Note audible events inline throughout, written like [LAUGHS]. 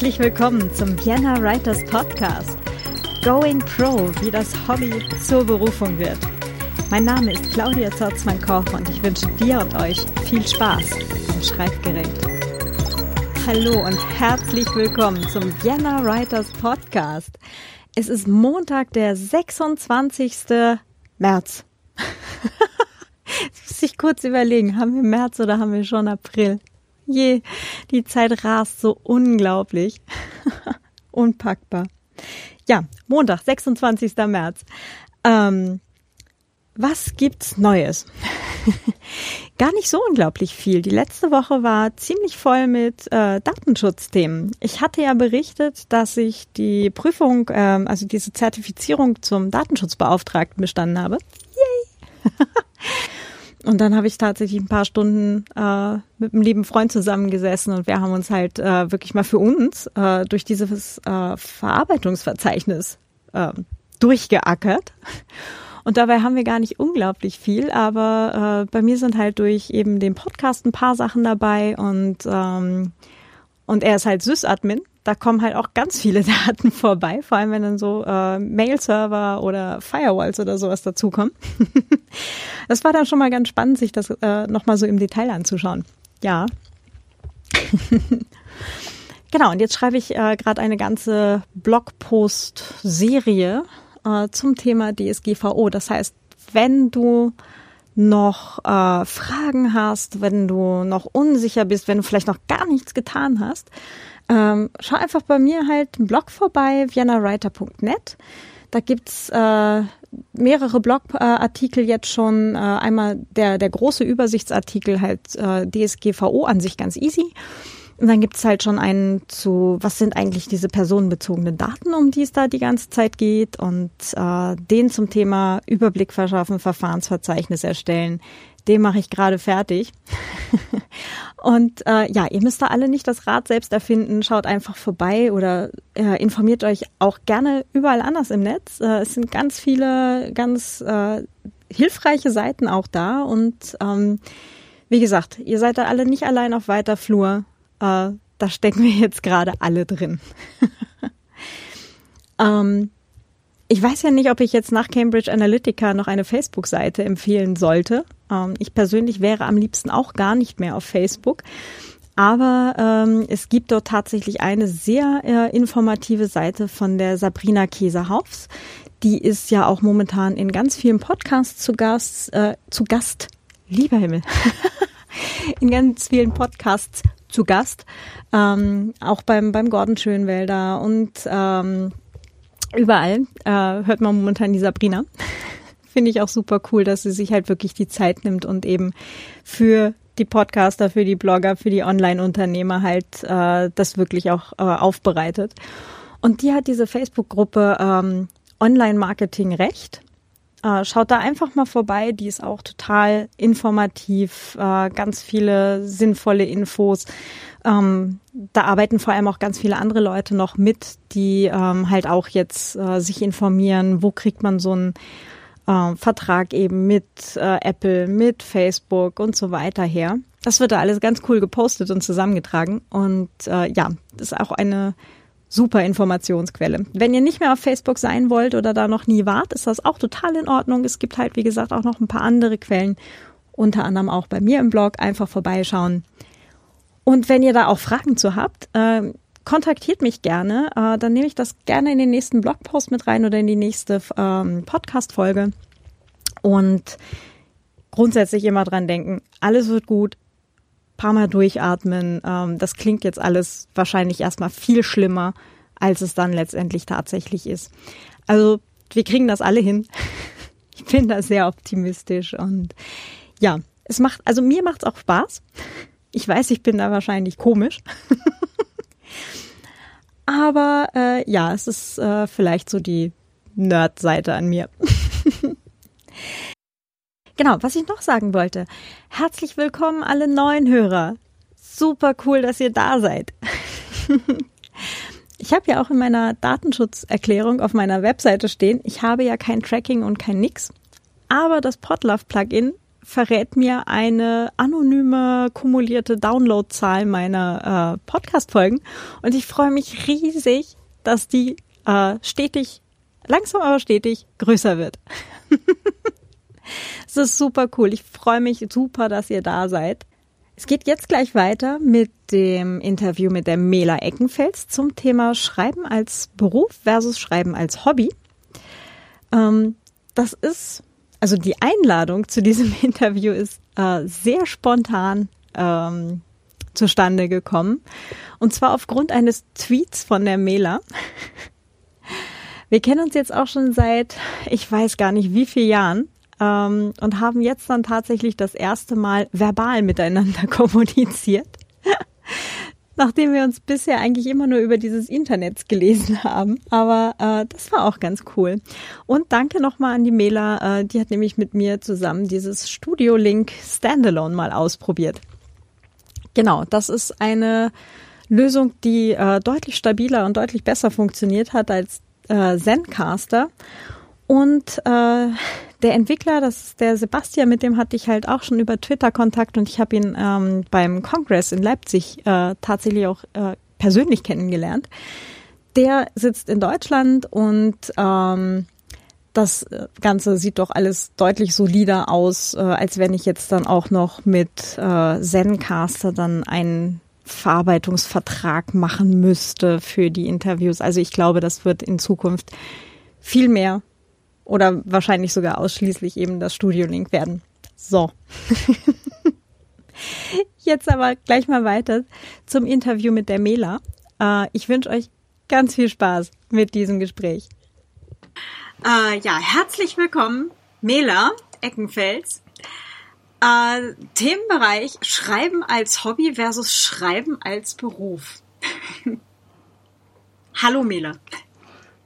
Herzlich willkommen zum Vienna Writers Podcast. Going Pro, wie das Hobby zur Berufung wird. Mein Name ist Claudia Zorzmann-Koch und ich wünsche dir und euch viel Spaß am Schreibgerät. Hallo und herzlich willkommen zum Vienna Writers Podcast. Es ist Montag, der 26. März. Jetzt [LAUGHS] muss ich kurz überlegen, haben wir März oder haben wir schon April? [LAUGHS] Je, die Zeit rast so unglaublich. [LAUGHS] Unpackbar. Ja, Montag, 26. März. Ähm, was gibt's Neues? [LAUGHS] Gar nicht so unglaublich viel. Die letzte Woche war ziemlich voll mit äh, Datenschutzthemen. Ich hatte ja berichtet, dass ich die Prüfung, äh, also diese Zertifizierung zum Datenschutzbeauftragten bestanden habe. Yay! Und dann habe ich tatsächlich ein paar Stunden äh, mit einem lieben Freund zusammengesessen und wir haben uns halt äh, wirklich mal für uns äh, durch dieses äh, Verarbeitungsverzeichnis äh, durchgeackert. Und dabei haben wir gar nicht unglaublich viel, aber äh, bei mir sind halt durch eben den Podcast ein paar Sachen dabei und ähm, und er ist halt Sys-Admin da kommen halt auch ganz viele [LAUGHS] Daten vorbei, vor allem wenn dann so äh, Mail-Server oder Firewalls oder sowas dazukommen. [LAUGHS] das war dann schon mal ganz spannend, sich das äh, nochmal so im Detail anzuschauen. Ja. [LAUGHS] genau, und jetzt schreibe ich äh, gerade eine ganze Blogpost-Serie äh, zum Thema DSGVO. Das heißt, wenn du noch äh, Fragen hast, wenn du noch unsicher bist, wenn du vielleicht noch gar nichts getan hast, ähm, schau einfach bei mir halt einen Blog vorbei, viennawriter.net. Da gibt's äh, mehrere Blogartikel jetzt schon. Äh, einmal der, der große Übersichtsartikel halt äh, DSGVO an sich ganz easy. Und dann gibt's halt schon einen zu, was sind eigentlich diese personenbezogenen Daten, um die es da die ganze Zeit geht. Und äh, den zum Thema Überblick verschaffen, Verfahrensverzeichnis erstellen, den mache ich gerade fertig. [LAUGHS] und äh, ja, ihr müsst da alle nicht das Rad selbst erfinden. Schaut einfach vorbei oder äh, informiert euch auch gerne überall anders im Netz. Äh, es sind ganz viele, ganz äh, hilfreiche Seiten auch da. Und ähm, wie gesagt, ihr seid da alle nicht allein auf weiter Flur. Äh, da stecken wir jetzt gerade alle drin. [LAUGHS] ähm, ich weiß ja nicht, ob ich jetzt nach Cambridge Analytica noch eine Facebook-Seite empfehlen sollte. Ähm, ich persönlich wäre am liebsten auch gar nicht mehr auf Facebook. Aber ähm, es gibt dort tatsächlich eine sehr äh, informative Seite von der Sabrina Käsehaufs. Die ist ja auch momentan in ganz vielen Podcasts zu Gast, äh, zu Gast, lieber Himmel, [LAUGHS] in ganz vielen Podcasts zu Gast, ähm, auch beim beim Gordon Schönwälder und ähm, Überall äh, hört man momentan die Sabrina. Finde ich auch super cool, dass sie sich halt wirklich die Zeit nimmt und eben für die Podcaster, für die Blogger, für die Online-Unternehmer halt äh, das wirklich auch äh, aufbereitet. Und die hat diese Facebook-Gruppe ähm, Online-Marketing Recht. Äh, schaut da einfach mal vorbei, die ist auch total informativ, äh, ganz viele sinnvolle Infos. Ähm, da arbeiten vor allem auch ganz viele andere Leute noch mit, die ähm, halt auch jetzt äh, sich informieren, wo kriegt man so einen äh, Vertrag eben mit äh, Apple, mit Facebook und so weiter her. Das wird da alles ganz cool gepostet und zusammengetragen. Und äh, ja, das ist auch eine super Informationsquelle. Wenn ihr nicht mehr auf Facebook sein wollt oder da noch nie wart, ist das auch total in Ordnung. Es gibt halt, wie gesagt, auch noch ein paar andere Quellen, unter anderem auch bei mir im Blog. Einfach vorbeischauen. Und wenn ihr da auch Fragen zu habt, äh, kontaktiert mich gerne. Äh, dann nehme ich das gerne in den nächsten Blogpost mit rein oder in die nächste ähm, Podcast-Folge. Und grundsätzlich immer dran denken, alles wird gut, paar Mal durchatmen. Ähm, das klingt jetzt alles wahrscheinlich erstmal viel schlimmer, als es dann letztendlich tatsächlich ist. Also wir kriegen das alle hin. [LAUGHS] Ich bin da sehr optimistisch und ja, es macht, also mir macht es auch Spaß. Ich weiß, ich bin da wahrscheinlich komisch. [LAUGHS] Aber äh, ja, es ist äh, vielleicht so die Nerd-Seite an mir. [LAUGHS] genau, was ich noch sagen wollte. Herzlich willkommen alle neuen Hörer. Super cool, dass ihr da seid. [LAUGHS] ich habe ja auch in meiner Datenschutzerklärung auf meiner Webseite stehen, ich habe ja kein Tracking und kein Nix. Aber das Podlove-Plugin verrät mir eine anonyme kumulierte Downloadzahl meiner äh, Podcast-Folgen. Und ich freue mich riesig, dass die äh, stetig, langsam aber stetig größer wird. [LAUGHS] Es ist super cool. Ich freue mich super, dass ihr da seid. Es geht jetzt gleich weiter mit dem Interview mit der Mela Eckenfels zum Thema Schreiben als Beruf versus Schreiben als Hobby. Ähm, das ist, also die Einladung zu diesem [LAUGHS] Interview ist äh, sehr spontan ähm, zustande gekommen. Und zwar aufgrund eines Tweets von der Mela. Wir kennen uns jetzt auch schon seit, ich weiß gar nicht wie vielen Jahren ähm, und haben jetzt dann tatsächlich das erste Mal verbal miteinander [LAUGHS] kommuniziert. Nachdem wir uns bisher eigentlich immer nur über dieses Internet gelesen haben. Aber äh, das war auch ganz cool. Und danke nochmal an die Mela, äh, die hat nämlich mit mir zusammen dieses Studio Link Standalone mal ausprobiert. Genau, das ist eine Lösung, die äh, deutlich stabiler und deutlich besser funktioniert hat als äh, Zencaster. Und äh, der Entwickler, das ist der Sebastian, mit dem hatte ich halt auch schon über Twitter Kontakt und ich habe ihn ähm, beim Kongress in Leipzig äh, tatsächlich auch äh, persönlich kennengelernt. Der sitzt in Deutschland und ähm, das Ganze sieht doch alles deutlich solider aus, äh, als wenn ich jetzt dann auch noch mit äh, Zencaster dann einen Verarbeitungsvertrag machen müsste für die Interviews. Also ich glaube, das wird in Zukunft viel mehr oder wahrscheinlich sogar ausschließlich eben das Studio Link werden. So. [LAUGHS] Jetzt aber gleich mal weiter zum Interview mit der Mela. Äh, ich wünsche euch ganz viel Spaß mit diesem Gespräch. Äh, ja, herzlich willkommen, Mela Eckenfels. Äh, Themenbereich Schreiben als Hobby versus Schreiben als Beruf. [LAUGHS] Hallo Mela.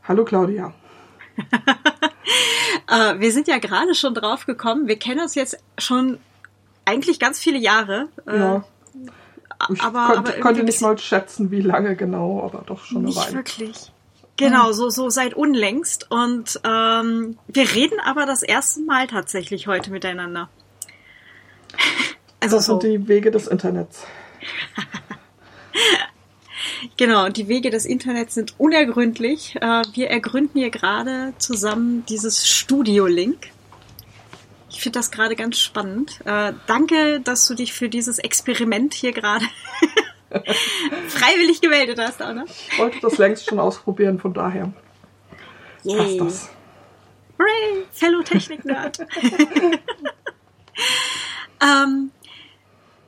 Hallo Claudia. [LAUGHS] äh, wir sind ja gerade schon drauf gekommen. Wir kennen uns jetzt schon eigentlich ganz viele Jahre. Äh, ja. Ich aber, konnte, aber konnte nicht mal schätzen, wie lange genau, aber doch schon eine Weile. Nicht wirklich. Genau, so, so seit unlängst. Und ähm, wir reden aber das erste Mal tatsächlich heute miteinander. Also das sind so. die Wege des Internets. [LAUGHS] Genau, die Wege des Internets sind unergründlich. Äh, wir ergründen hier gerade zusammen dieses Studio-Link. Ich finde das gerade ganz spannend. Äh, danke, dass du dich für dieses Experiment hier gerade [LAUGHS] freiwillig gemeldet hast, Anna. Ich wollte das längst schon ausprobieren, von daher Yay. passt das. Hooray, Fellow Technik-Nerd. [LAUGHS] ähm,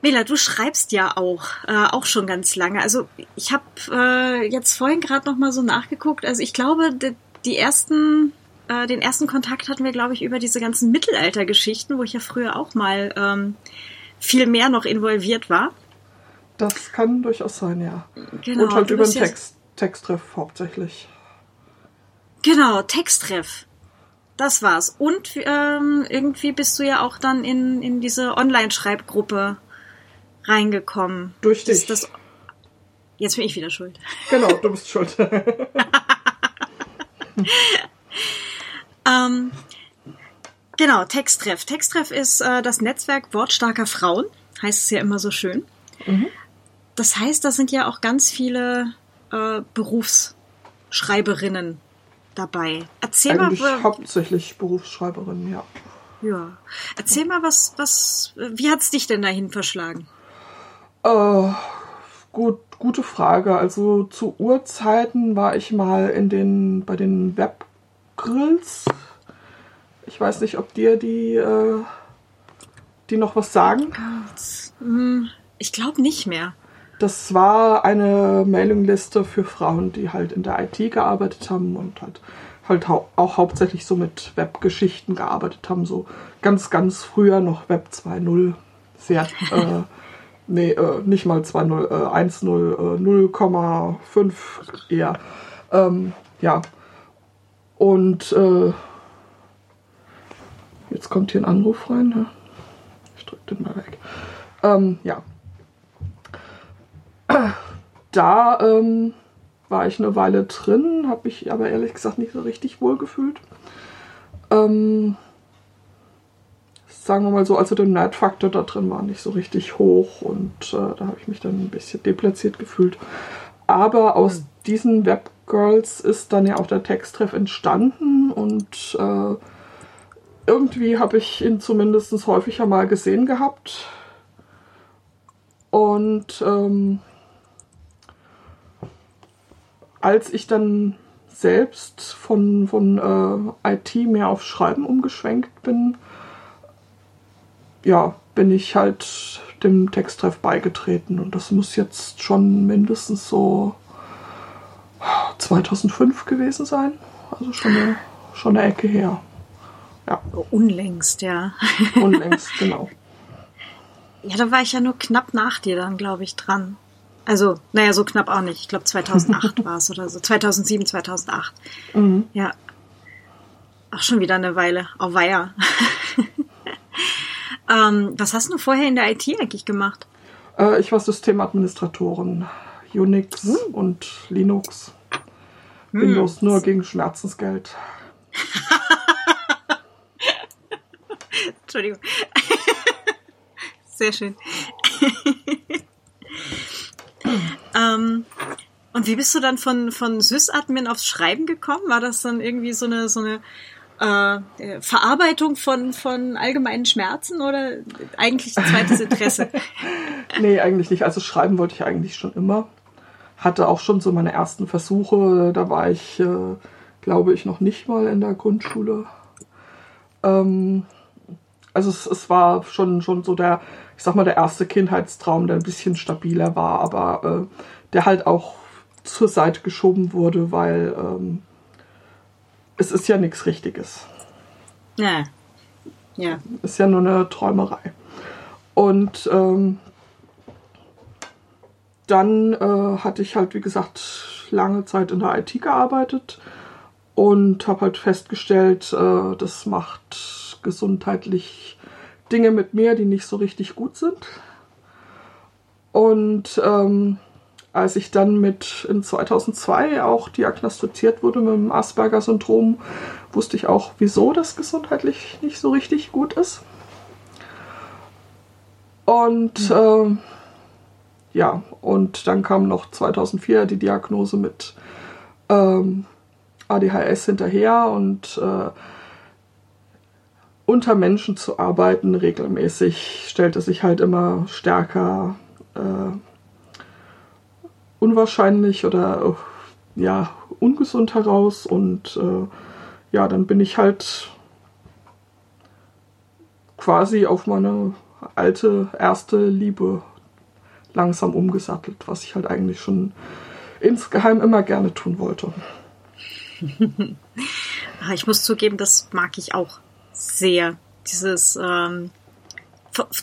Mela, du schreibst ja auch, äh, auch schon ganz lange. Also ich habe äh, jetzt vorhin gerade noch mal so nachgeguckt. Also ich glaube, die, die ersten, äh, den ersten Kontakt hatten wir, glaube ich, über diese ganzen Mittelaltergeschichten, wo ich ja früher auch mal ähm, viel mehr noch involviert war. Das kann durchaus sein, ja. Genau, Und halt über den Text, Texttreff hauptsächlich. Genau, Texttreff. Das war's. Und ähm, irgendwie bist du ja auch dann in, in diese Online-Schreibgruppe reingekommen. Durch dich. Das, das, jetzt bin ich wieder schuld. [LAUGHS] Genau, du bist schuld. ähm, genau, Texttreff. Texttreff ist äh, das Netzwerk wortstarker Frauen, heißt es ja immer so schön. Mhm. Das heißt, da sind ja auch ganz viele äh, Berufsschreiberinnen dabei. Erzähl Eigentlich mal. Hauptsächlich Berufsschreiberinnen, ja. Ja. Erzähl mal, was, was, wie hat's dich denn dahin verschlagen? Äh, gut, gute Frage. Also zu Urzeiten war ich mal in den bei den Webgrills. Ich weiß nicht, ob dir die äh, die noch was sagen. Hm, ich glaube nicht mehr. Das war eine Mailingliste für Frauen, die halt in der IT gearbeitet haben und halt halt hau auch hauptsächlich so mit Webgeschichten gearbeitet haben, so ganz ganz früher noch Web 2.0 sehr äh, Nee, äh, nicht mal 2,0, äh, 1,0, äh, 0,5 eher. Ähm, ja. Und äh, jetzt kommt hier ein Anruf rein. Ne? Ich drücke den mal weg. Ähm, ja. Da ähm, war ich eine Weile drin, habe ich aber ehrlich gesagt nicht so richtig wohl gefühlt. Ähm, sagen wir mal so, also der Nerdfaktor da drin war nicht so richtig hoch und äh, da habe ich mich dann ein bisschen deplatziert gefühlt. Aber aus mhm. diesen Webgirls ist dann ja auch der Texttreff entstanden und äh, irgendwie habe ich ihn zumindest häufiger mal gesehen gehabt. Und ähm, als ich dann selbst von, von äh, IT mehr auf Schreiben umgeschwenkt bin, ja, bin ich halt dem Texttreff beigetreten. Und das muss jetzt schon mindestens so 2005 gewesen sein. Also schon eine, schon eine Ecke her. Ja. Unlängst, ja. [LAUGHS] Unlängst, genau. Ja, da war ich ja nur knapp nach dir dann, glaube ich, dran. Also, naja, so knapp auch nicht. Ich glaube 2008 war es oder so. 2007, 2008. Mhm. Ja. Auch schon wieder eine Weile. Auf Weiher. [LAUGHS] ähm, was hast du vorher in der IT eigentlich gemacht? Äh, ich war Systemadministratorin. Unix hm. und Linux. Hm. Windows nur gegen Schmerzensgeld. [LAUGHS] Entschuldigung. [LAUGHS] Sehr schön. [LAUGHS] ähm, und wie bist du dann von, von Sysadmin aufs Schreiben gekommen? War das dann irgendwie so eine, so eine äh, Verarbeitung von, von allgemeinen Schmerzen oder eigentlich ein zweites Interesse? [LAUGHS] nee, eigentlich nicht. Also schreiben wollte ich eigentlich schon immer. Hatte auch schon so meine ersten Versuche. Da war ich, äh, glaube ich, noch nicht mal in der Grundschule. Ähm, also es, es war schon, schon so der, ich sag mal, der erste Kindheitstraum, der ein bisschen stabiler war, aber äh, der halt auch zur Seite geschoben wurde, weil ähm, es ist ja nichts Richtiges. Ja. Ja. Ist ja nur eine Träumerei. Und ähm, dann äh, hatte ich halt, wie gesagt, lange Zeit in der IT gearbeitet und habe halt festgestellt, äh, das macht gesundheitlich Dinge mit mir, die nicht so richtig gut sind. Und ähm, als ich dann mit in 2002 auch diagnostiziert wurde mit dem Asperger-Syndrom, wusste ich auch, wieso das gesundheitlich nicht so richtig gut ist. Und äh, ja, und dann kam noch 2004 die Diagnose mit ähm, ADHS hinterher und äh, unter Menschen zu arbeiten, regelmäßig, stellte sich halt immer stärker äh, unwahrscheinlich oder äh, ja, ungesund heraus. Und äh, ja, dann bin ich halt quasi auf meine alte erste Liebe langsam umgesattelt, was ich halt eigentlich schon insgeheim immer gerne tun wollte. [LAUGHS] ich muss zugeben, das mag ich auch sehr. Dieses ähm,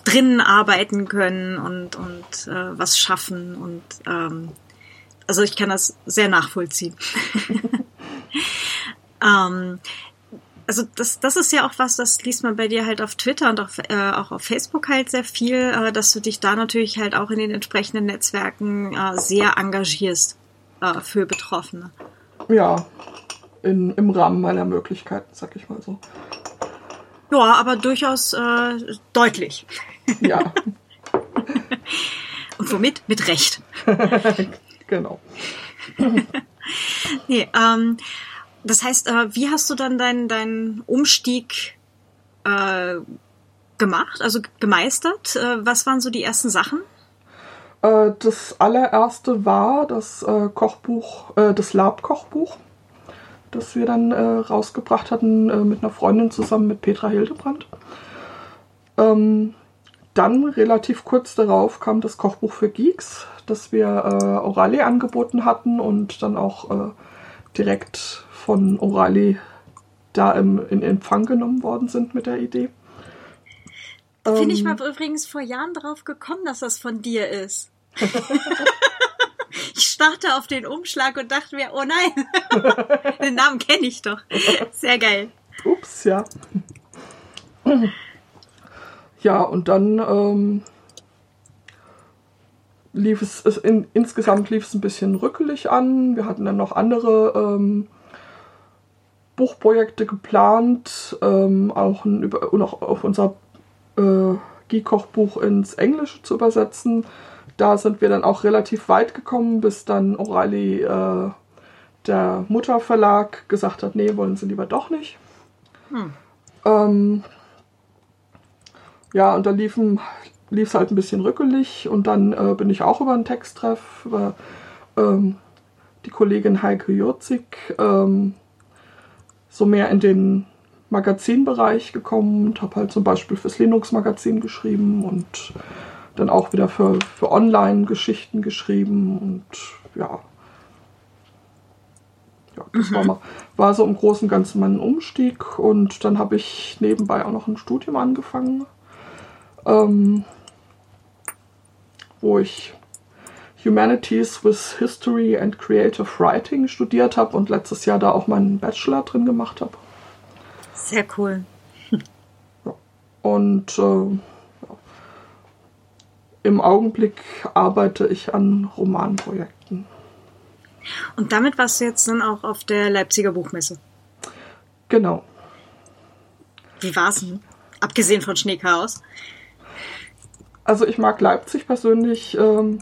drinnen arbeiten können und, und äh, was schaffen und ähm, also ich kann das sehr nachvollziehen. [LAUGHS] ähm, also das, das ist ja auch was, das liest man bei dir halt auf Twitter und auch, äh, auch auf Facebook halt sehr viel, äh, dass du dich da natürlich halt auch in den entsprechenden Netzwerken äh, sehr engagierst äh, für Betroffene. Ja, in, im Rahmen meiner Möglichkeiten, sag ich mal so. Ja, aber durchaus äh, deutlich. Ja. [LAUGHS] Und womit? Mit Recht. [LAUGHS] genau. [LAUGHS] nee, ähm, das heißt, äh, wie hast du dann deinen dein Umstieg äh, gemacht, also gemeistert? Äh, was waren so die ersten Sachen? Äh, das allererste war das äh, Kochbuch, äh, das Lab-Kochbuch das wir dann rausgebracht hatten mit einer Freundin zusammen mit Petra Hildebrand. Ähm, dann relativ kurz darauf kam das Kochbuch für Geeks, das wir äh, Orali angeboten hatten und dann auch äh, direkt von Orali da im, in Empfang genommen worden sind mit der Idee. Bin ich ähm, mal übrigens vor Jahren drauf gekommen, dass das von dir ist. [LAUGHS] Ich starrte auf den Umschlag und dachte mir, oh nein, [LAUGHS] den Namen kenne ich doch. Sehr geil. Ups, ja. Ja, und dann ähm, lief es, es in, insgesamt lief es ein bisschen rückelig an. Wir hatten dann noch andere ähm, Buchprojekte geplant, ähm, auch, ein, über, auch auf unserer äh, Geek-Kochbuch ins Englische zu übersetzen. Da sind wir dann auch relativ weit gekommen, bis dann O'Reilly, äh, der Mutterverlag, gesagt hat, nee, wollen sie lieber doch nicht. Hm. Ähm, ja, und da liefen lief es halt ein bisschen rückelig und dann äh, bin ich auch über einen Texttreff über ähm, die Kollegin Heike Jurzig ähm, so mehr in den Magazinbereich gekommen und habe halt zum Beispiel fürs Linux-Magazin geschrieben und dann auch wieder für, für Online-Geschichten geschrieben und ja. Ja, das mhm. war, war so im Großen und Ganzen mein Umstieg und dann habe ich nebenbei auch noch ein Studium angefangen, ähm, wo ich Humanities with History and Creative Writing studiert habe und letztes Jahr da auch meinen Bachelor drin gemacht habe. Sehr cool. Und äh, im Augenblick arbeite ich an Romanprojekten. Und damit warst du jetzt dann auch auf der Leipziger Buchmesse? Genau. Wie war es denn? Abgesehen von Schneechaos? Also ich mag Leipzig persönlich ähm,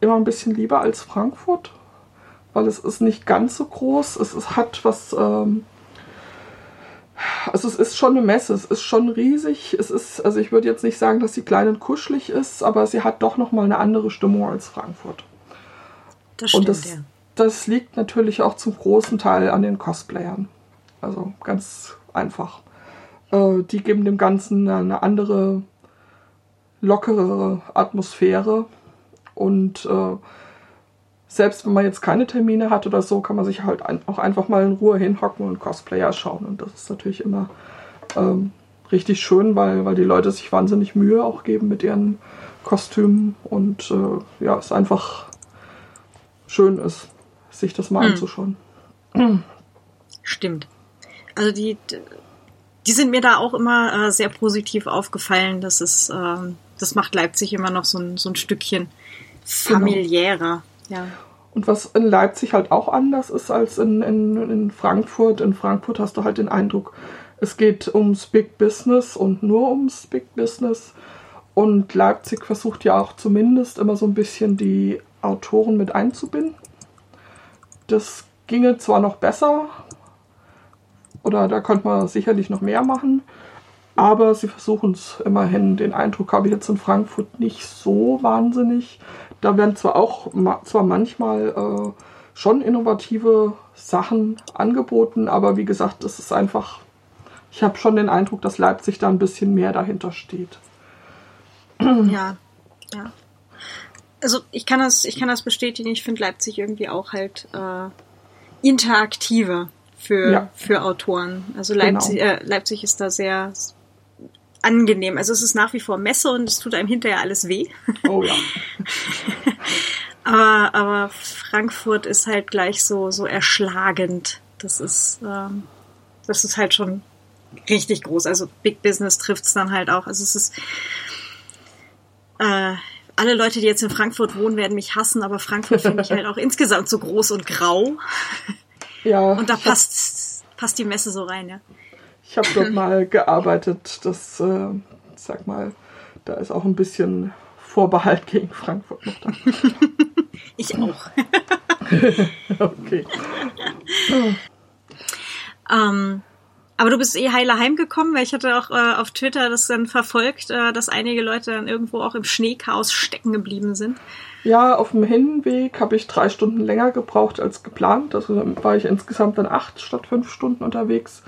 immer ein bisschen lieber als Frankfurt, weil es ist nicht ganz so groß. Es, es hat was. Ähm, also es ist schon eine Messe, es ist schon riesig. Es ist, also ich würde jetzt nicht sagen, dass sie klein und kuschelig ist, aber sie hat doch nochmal eine andere Stimmung als Frankfurt. Das stimmt, und das, ja. das liegt natürlich auch zum großen Teil an den Cosplayern. Also ganz einfach. Äh, die geben dem Ganzen eine andere, lockerere Atmosphäre und äh, selbst wenn man jetzt keine Termine hat oder so, kann man sich halt ein, auch einfach mal in Ruhe hinhocken und Cosplayer schauen. Und das ist natürlich immer ähm, richtig schön, weil, weil die Leute sich wahnsinnig Mühe auch geben mit ihren Kostümen und äh, ja, es einfach schön ist, sich das mal hm. anzuschauen. Stimmt. Also die, die sind mir da auch immer äh, sehr positiv aufgefallen. Das ist, äh, das macht Leipzig immer noch so ein, so ein Stückchen familiärer. Genau. Ja. Und was in Leipzig halt auch anders ist als in, in, in Frankfurt. In Frankfurt hast du halt den Eindruck, es geht ums Big Business und nur ums Big Business. Und Leipzig versucht ja auch zumindest immer so ein bisschen die Autoren mit einzubinden. Das ginge zwar noch besser, oder da könnte man sicherlich noch mehr machen, aber sie versuchen es immerhin. Den Eindruck habe ich jetzt in Frankfurt nicht so wahnsinnig. Da werden zwar auch zwar manchmal äh, schon innovative Sachen angeboten, aber wie gesagt, es ist einfach. Ich habe schon den Eindruck, dass Leipzig da ein bisschen mehr dahinter steht. Ja, ja. Also ich kann das, ich kann das bestätigen. Ich finde Leipzig irgendwie auch halt äh, interaktiver für, ja. für Autoren. Also Leipzig, genau. äh, Leipzig ist da sehr angenehm. Also es ist nach wie vor Messe und es tut einem hinterher alles weh. Oh ja. [LAUGHS] aber, aber Frankfurt ist halt gleich so, so erschlagend. Das ist, ähm, das ist halt schon richtig groß. Also Big Business trifft es dann halt auch. Also es ist, äh, alle Leute, die jetzt in Frankfurt wohnen, werden mich hassen, aber Frankfurt finde ich halt auch [LAUGHS] insgesamt so groß und grau. Ja. Und da passt, passt die Messe so rein, ja. Ich habe dort mal [LAUGHS] gearbeitet. Das, äh, sag mal, da ist auch ein bisschen Vorbehalt gegen Frankfurt noch da. [LAUGHS] ich auch. [LAUGHS] okay. ähm, aber du bist eh heiler heimgekommen, weil ich hatte auch äh, auf Twitter das dann verfolgt, äh, dass einige Leute dann irgendwo auch im Schneechaos stecken geblieben sind. Ja, auf dem Hinweg habe ich drei Stunden länger gebraucht als geplant. Also war ich insgesamt dann acht statt fünf Stunden unterwegs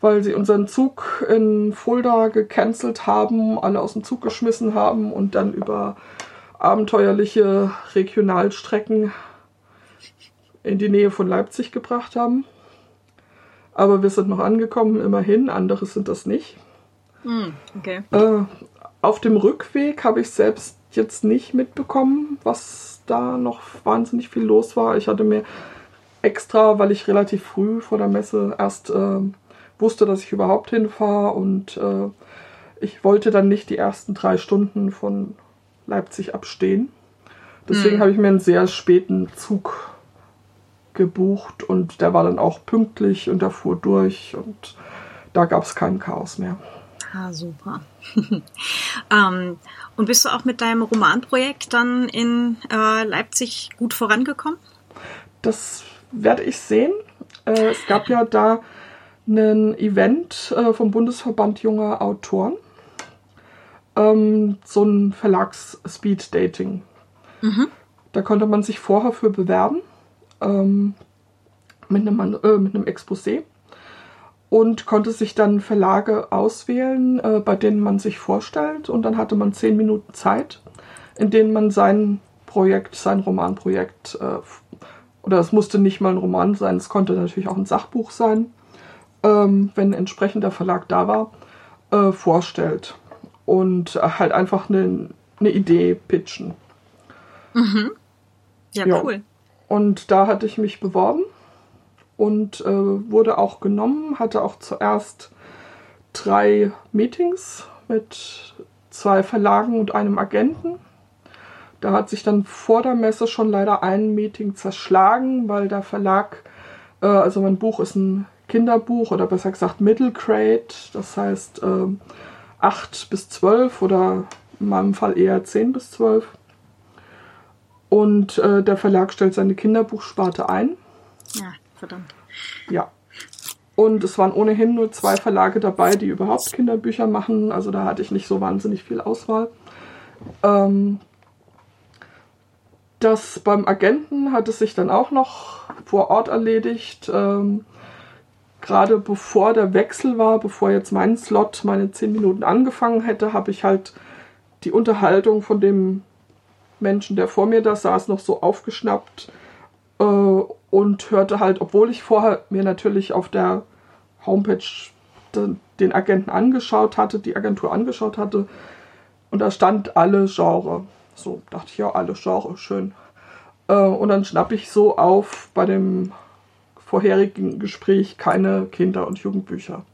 weil sie unseren Zug in Fulda gecancelt haben, alle aus dem Zug geschmissen haben und dann über abenteuerliche Regionalstrecken in die Nähe von Leipzig gebracht haben. Aber wir sind noch angekommen, immerhin, andere sind das nicht. Mm, okay. Äh, auf dem Rückweg habe ich selbst jetzt nicht mitbekommen, was da noch wahnsinnig viel los war. Ich hatte mir extra, weil ich relativ früh vor der Messe erst äh, wusste, dass ich überhaupt hinfahre und äh, ich wollte dann nicht die ersten drei Stunden von Leipzig abstehen. Deswegen hm. habe ich mir einen sehr späten Zug gebucht und der war dann auch pünktlich und der fuhr durch und da gab es kein Chaos mehr. Ah, super. [LAUGHS] ähm, und bist du auch mit deinem Romanprojekt dann in äh, Leipzig gut vorangekommen? Das werde ich sehen. Äh, es gab ja da ein Event äh, vom Bundesverband junger Autoren. Ähm, so ein Verlags-Speed-Dating. Mhm. Da konnte man sich vorher für bewerben. Ähm, mit, einem, äh, mit einem Exposé und konnte sich dann Verlage auswählen, äh, bei denen man sich vorstellt. Und dann hatte man zehn Minuten Zeit, in denen man sein Projekt, sein Romanprojekt, äh, oder es musste nicht mal ein Roman sein, es konnte natürlich auch ein Sachbuch sein, ähm, wenn ein entsprechender Verlag da war, äh, vorstellt. Und halt einfach eine, eine Idee pitchen. Mhm. Ja, ja, cool. Und da hatte ich mich beworben und äh, wurde auch genommen, hatte auch zuerst drei Meetings mit zwei Verlagen und einem Agenten. Da hat sich dann vor der Messe schon leider ein Meeting zerschlagen, weil der Verlag, äh, also mein Buch ist ein Kinderbuch oder besser gesagt Middle Grade, das heißt äh, 8 bis 12 oder in meinem Fall eher 10 bis 12. Und äh, der Verlag stellt seine Kinderbuchsparte ein. Ja verdammt. Ja. Und es waren ohnehin nur zwei Verlage dabei, die überhaupt Kinderbücher machen. Also da hatte ich nicht so wahnsinnig viel Auswahl. Ähm, das beim Agenten hat es sich dann auch noch vor Ort erledigt. Ähm, Gerade bevor der Wechsel war, bevor jetzt mein Slot meine zehn Minuten angefangen hätte, habe ich halt die Unterhaltung von dem Menschen, der vor mir da saß, noch so aufgeschnappt äh, und hörte halt, obwohl ich vorher mir natürlich auf der Homepage den, den Agenten angeschaut hatte, die Agentur angeschaut hatte, und da stand alle Genre. So dachte ich, ja, alle Genre, schön. Äh, und dann schnappe ich so auf bei dem vorherigen Gespräch keine Kinder- und Jugendbücher.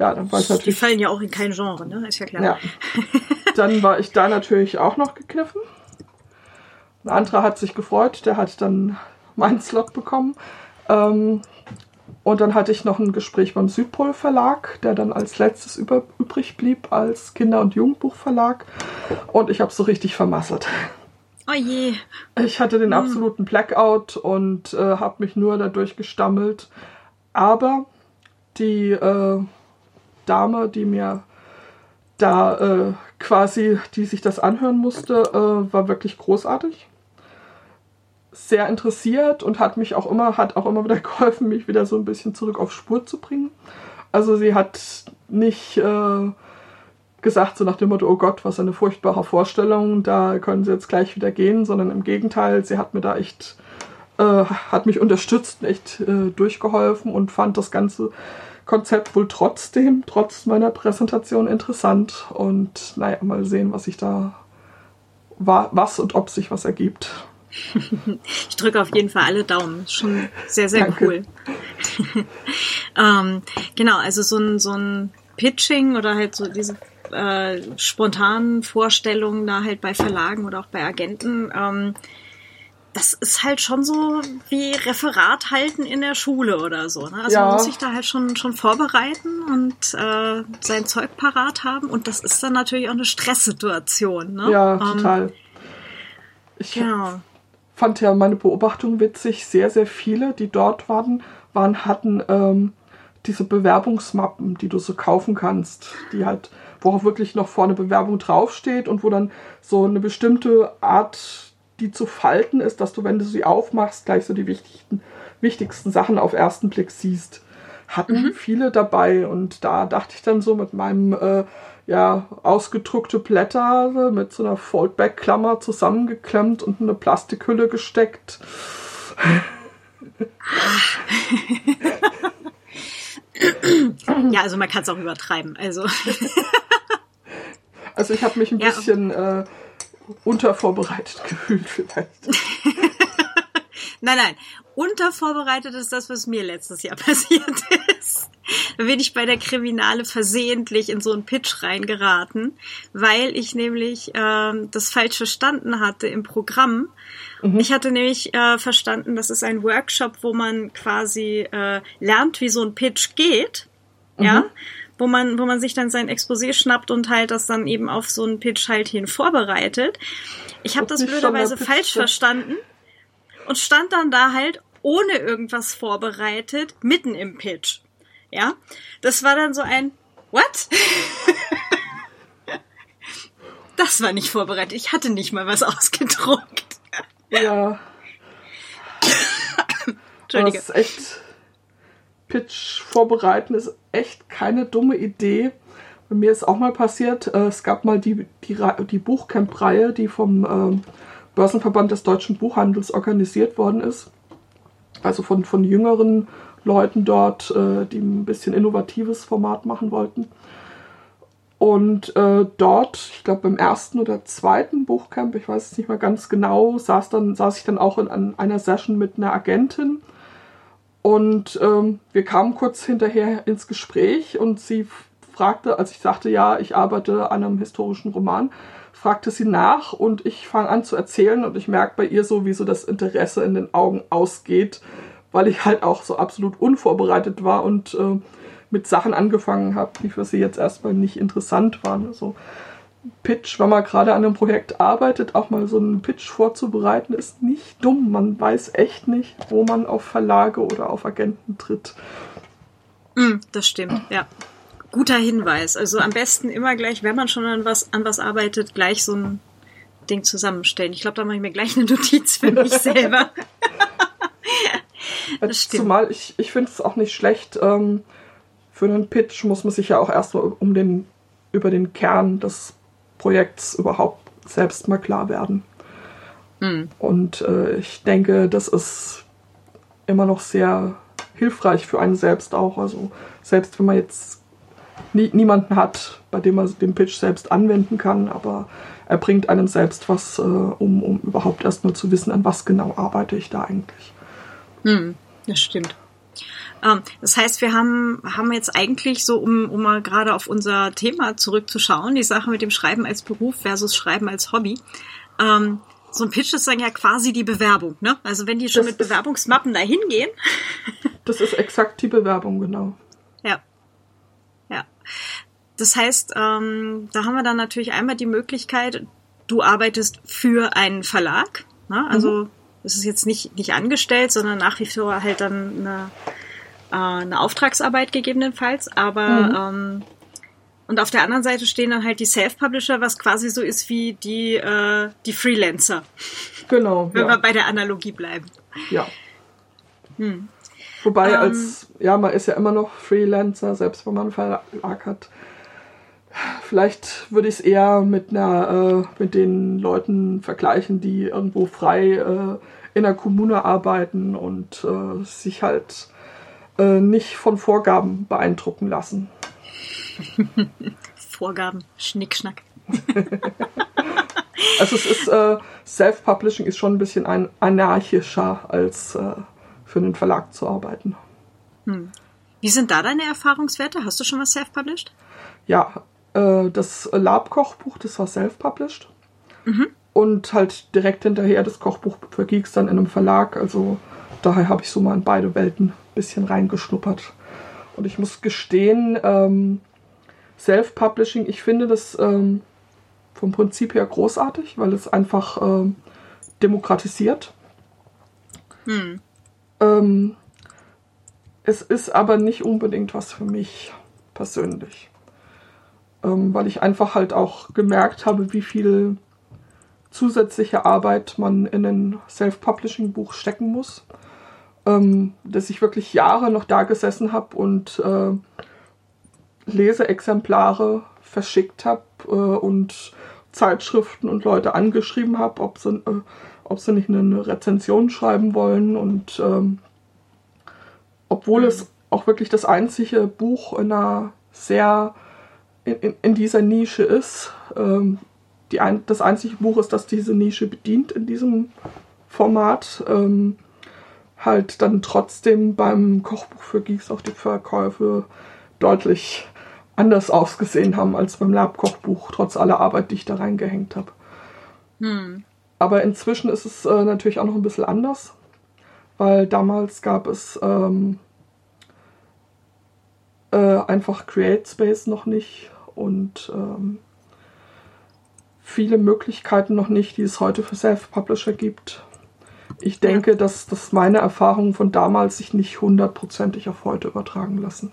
Ja, dann war ich natürlich. Die fallen ja auch in kein Genre, ne? Ist ja klar. Ja. [LAUGHS] Dann war ich da natürlich auch noch gekniffen. Ein anderer hat sich gefreut, der hat dann meinen Slot bekommen. Ähm, und dann hatte ich noch ein Gespräch beim Südpol Verlag, der dann als letztes über, übrig blieb als Kinder- und Jugendbuchverlag. Und ich habe so richtig vermasselt. Oh je. Ich hatte den hm. absoluten Blackout und äh, habe mich nur dadurch gestammelt. Aber die äh, Dame, die mir da äh, quasi, die sich das anhören musste, äh, war wirklich großartig sehr interessiert und hat mich auch immer, hat auch immer wieder [LAUGHS] geholfen, mich wieder so ein bisschen zurück auf Spur zu bringen. Also sie hat nicht äh, gesagt, so nach dem Motto, oh Gott, was eine furchtbare Vorstellung, da können sie jetzt gleich wieder gehen, sondern im Gegenteil, sie hat mir da echt, äh, hat mich unterstützt, echt äh, durchgeholfen und fand das ganze Konzept wohl trotzdem, trotz meiner Präsentation interessant. Und naja, mal sehen, was sich da, was und ob sich was ergibt. [LAUGHS] ich drücke auf jeden Fall alle Daumen. Schon sehr, sehr Danke. cool. [LAUGHS] ähm, genau, also so ein, so ein Pitching oder halt so diese äh, spontanen Vorstellungen da halt bei Verlagen oder auch bei Agenten, ähm, das ist halt schon so wie Referat halten in der Schule oder so. Ne? Also ja. man muss sich da halt schon, schon vorbereiten und äh, sein Zeug parat haben und das ist dann natürlich auch eine Stresssituation. Ne? Ja, ähm, total. Ich, genau fand ja meine Beobachtung witzig, sehr, sehr viele, die dort waren, waren hatten ähm, diese Bewerbungsmappen, die du so kaufen kannst, die halt, wo auch wirklich noch vorne Bewerbung draufsteht und wo dann so eine bestimmte Art, die zu falten ist, dass du, wenn du sie aufmachst, gleich so die wichtigsten, wichtigsten Sachen auf ersten Blick siehst. Hatten mhm. viele dabei und da dachte ich dann so mit meinem äh, ja, ausgedruckte Blätter mit so einer Foldback-Klammer zusammengeklemmt und eine Plastikhülle gesteckt. [LAUGHS] ja, also man kann es auch übertreiben. Also, [LAUGHS] also ich habe mich ein ja. bisschen äh, untervorbereitet [LAUGHS] gefühlt vielleicht. [LAUGHS] nein, nein. Untervorbereitet ist das, was mir letztes Jahr passiert ist. Da bin ich bei der Kriminale versehentlich in so einen Pitch reingeraten, weil ich nämlich ähm, das falsch verstanden hatte im Programm. Mhm. Ich hatte nämlich äh, verstanden, das ist ein Workshop, wo man quasi äh, lernt, wie so ein Pitch geht. Mhm. Ja wo man, wo man sich dann sein Exposé schnappt und halt das dann eben auf so einen Pitch halt hin vorbereitet. Ich habe das blöderweise falsch verstanden und stand dann da halt ohne irgendwas vorbereitet, mitten im Pitch. Ja, das war dann so ein What? das war nicht vorbereitet. Ich hatte nicht mal was [LAUGHS] ausgedruckt. Ja. Entschuldige. Das ist echt Pitch vorbereiten ist echt keine dumme Idee. Bei mir ist auch mal passiert, äh, es gab mal die, die, die Buchcamp-Reihe, die vom ähm, Börsenverband des deutschen Buchhandels organisiert worden ist. Also von, von jüngeren Leuten dort, äh, die ein bisschen innovatives Format machen wollten. Und äh, dort, ich glaube beim ersten oder zweiten Buchcamp, ich weiß es nicht mehr ganz genau, saß, dann, saß ich dann auch in, in einer Session mit einer Agentin. Und ähm, wir kamen kurz hinterher ins Gespräch und sie fragte, als ich sagte, ja, ich arbeite an einem historischen Roman, fragte sie nach und ich fange an zu erzählen und ich merke bei ihr so, wie so das Interesse in den Augen ausgeht, weil ich halt auch so absolut unvorbereitet war und äh, mit Sachen angefangen habe, die für sie jetzt erstmal nicht interessant waren. Also Pitch, wenn man gerade an einem Projekt arbeitet, auch mal so einen Pitch vorzubereiten, ist nicht dumm. Man weiß echt nicht, wo man auf Verlage oder auf Agenten tritt. Mm, das stimmt, ja. Guter Hinweis. Also am besten immer gleich, wenn man schon an was, an was arbeitet, gleich so ein Ding zusammenstellen. Ich glaube, da mache ich mir gleich eine Notiz für mich [LAUGHS] selber. Das stimmt. Zumal ich, ich finde es auch nicht schlecht. Ähm, für einen Pitch muss man sich ja auch erstmal um den, über den Kern des Projekts überhaupt selbst mal klar werden. Mhm. Und äh, ich denke, das ist immer noch sehr hilfreich für einen selbst auch. Also selbst wenn man jetzt nie, niemanden hat, bei dem man den Pitch selbst anwenden kann, aber er bringt einem selbst was, äh, um, um überhaupt erstmal zu wissen, an was genau arbeite ich da eigentlich. Hm, das stimmt. Ähm, das heißt, wir haben, haben jetzt eigentlich so, um, um mal gerade auf unser Thema zurückzuschauen, die Sache mit dem Schreiben als Beruf versus Schreiben als Hobby. Ähm, so ein Pitch ist dann ja quasi die Bewerbung, ne? Also wenn die schon das mit Bewerbungsmappen da hingehen. [LAUGHS] das ist exakt die Bewerbung, genau. Ja. Ja. Das heißt, ähm, da haben wir dann natürlich einmal die Möglichkeit, du arbeitest für einen Verlag, ne? Also mhm. Es ist jetzt nicht, nicht angestellt, sondern nach wie vor halt dann eine äh, eine Auftragsarbeit gegebenenfalls, aber mhm. ähm, und auf der anderen Seite stehen dann halt die Self-Publisher, was quasi so ist wie die, äh, die Freelancer. Genau. [LAUGHS] Wenn ja. wir bei der Analogie bleiben. Ja. Hm. Wobei ähm, als, ja, man ist ja immer noch Freelancer, selbst wenn man einen Verlag hat. Vielleicht würde ich es eher mit einer, äh, mit den Leuten vergleichen, die irgendwo frei äh, in der Kommune arbeiten und äh, sich halt äh, nicht von Vorgaben beeindrucken lassen. [LAUGHS] Vorgaben, Schnickschnack. [LAUGHS] also es ist äh, Self-Publishing ist schon ein bisschen ein anarchischer als äh, für einen Verlag zu arbeiten. Hm. Wie sind da deine Erfahrungswerte? Hast du schon was self-published? Ja, äh, das Lab-Kochbuch, das war self-published. Mhm. Und halt direkt hinterher das Kochbuch für Geeks dann in einem Verlag. Also daher habe ich so mal in beide Welten ein bisschen reingeschnuppert. Und ich muss gestehen, ähm, Self-Publishing, ich finde das ähm, vom Prinzip her großartig, weil es einfach ähm, demokratisiert. Hm. Ähm, es ist aber nicht unbedingt was für mich persönlich. Ähm, weil ich einfach halt auch gemerkt habe, wie viel zusätzliche Arbeit man in ein Self-Publishing-Buch stecken muss ähm, dass ich wirklich Jahre noch da gesessen habe und äh, Leseexemplare verschickt habe äh, und Zeitschriften und Leute angeschrieben habe, ob sie, äh, ob sie nicht eine Rezension schreiben wollen. Und ähm, obwohl es auch wirklich das einzige Buch in einer sehr in, in dieser Nische ist, ähm, die ein, das einzige Buch ist, das diese Nische bedient in diesem Format. Ähm, halt dann trotzdem beim Kochbuch für Geeks auch die Verkäufe deutlich anders ausgesehen haben als beim Lab-Kochbuch, trotz aller Arbeit, die ich da reingehängt habe. Hm. Aber inzwischen ist es äh, natürlich auch noch ein bisschen anders, weil damals gab es ähm, äh, einfach Create Space noch nicht und ähm, viele Möglichkeiten noch nicht, die es heute für Self-Publisher gibt. Ich denke, dass, dass meine Erfahrungen von damals sich nicht hundertprozentig auf heute übertragen lassen.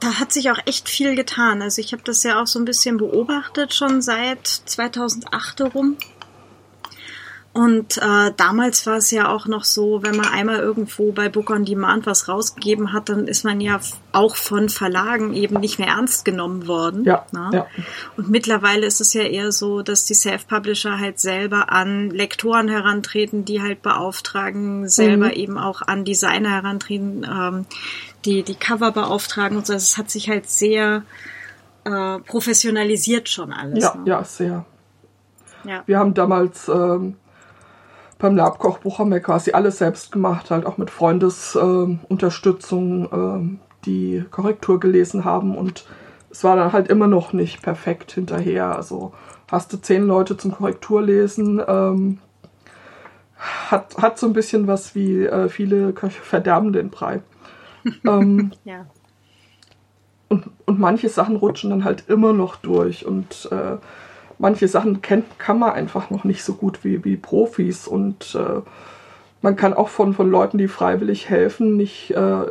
Da hat sich auch echt viel getan. Also ich habe das ja auch so ein bisschen beobachtet schon seit 2008 herum. Und äh, damals war es ja auch noch so, wenn man einmal irgendwo bei Book on Demand was rausgegeben hat, dann ist man ja auch von Verlagen eben nicht mehr ernst genommen worden. Ja, ne? ja. Und mittlerweile ist es ja eher so, dass die Self-Publisher halt selber an Lektoren herantreten, die halt beauftragen, selber mhm. eben auch an Designer herantreten, ähm, die die Cover beauftragen und so. Also es hat sich halt sehr äh, professionalisiert schon alles. Ja, ne? ja, sehr. Ja. Wir haben damals ähm, beim Labkochbuch haben wir quasi alles selbst gemacht, halt auch mit Freundesunterstützung, äh, die Korrektur gelesen haben und es war dann halt immer noch nicht perfekt hinterher. Also hast du zehn Leute zum Korrekturlesen, ähm, hat, hat so ein bisschen was wie äh, viele Köche verderben den Brei. ähm, [LAUGHS] ja. Und, und manche Sachen rutschen dann halt immer noch durch und äh, manche Sachen kennt, kann man einfach noch nicht so gut wie, wie Profis und äh, man kann auch von, von Leuten, die freiwillig helfen, nicht äh,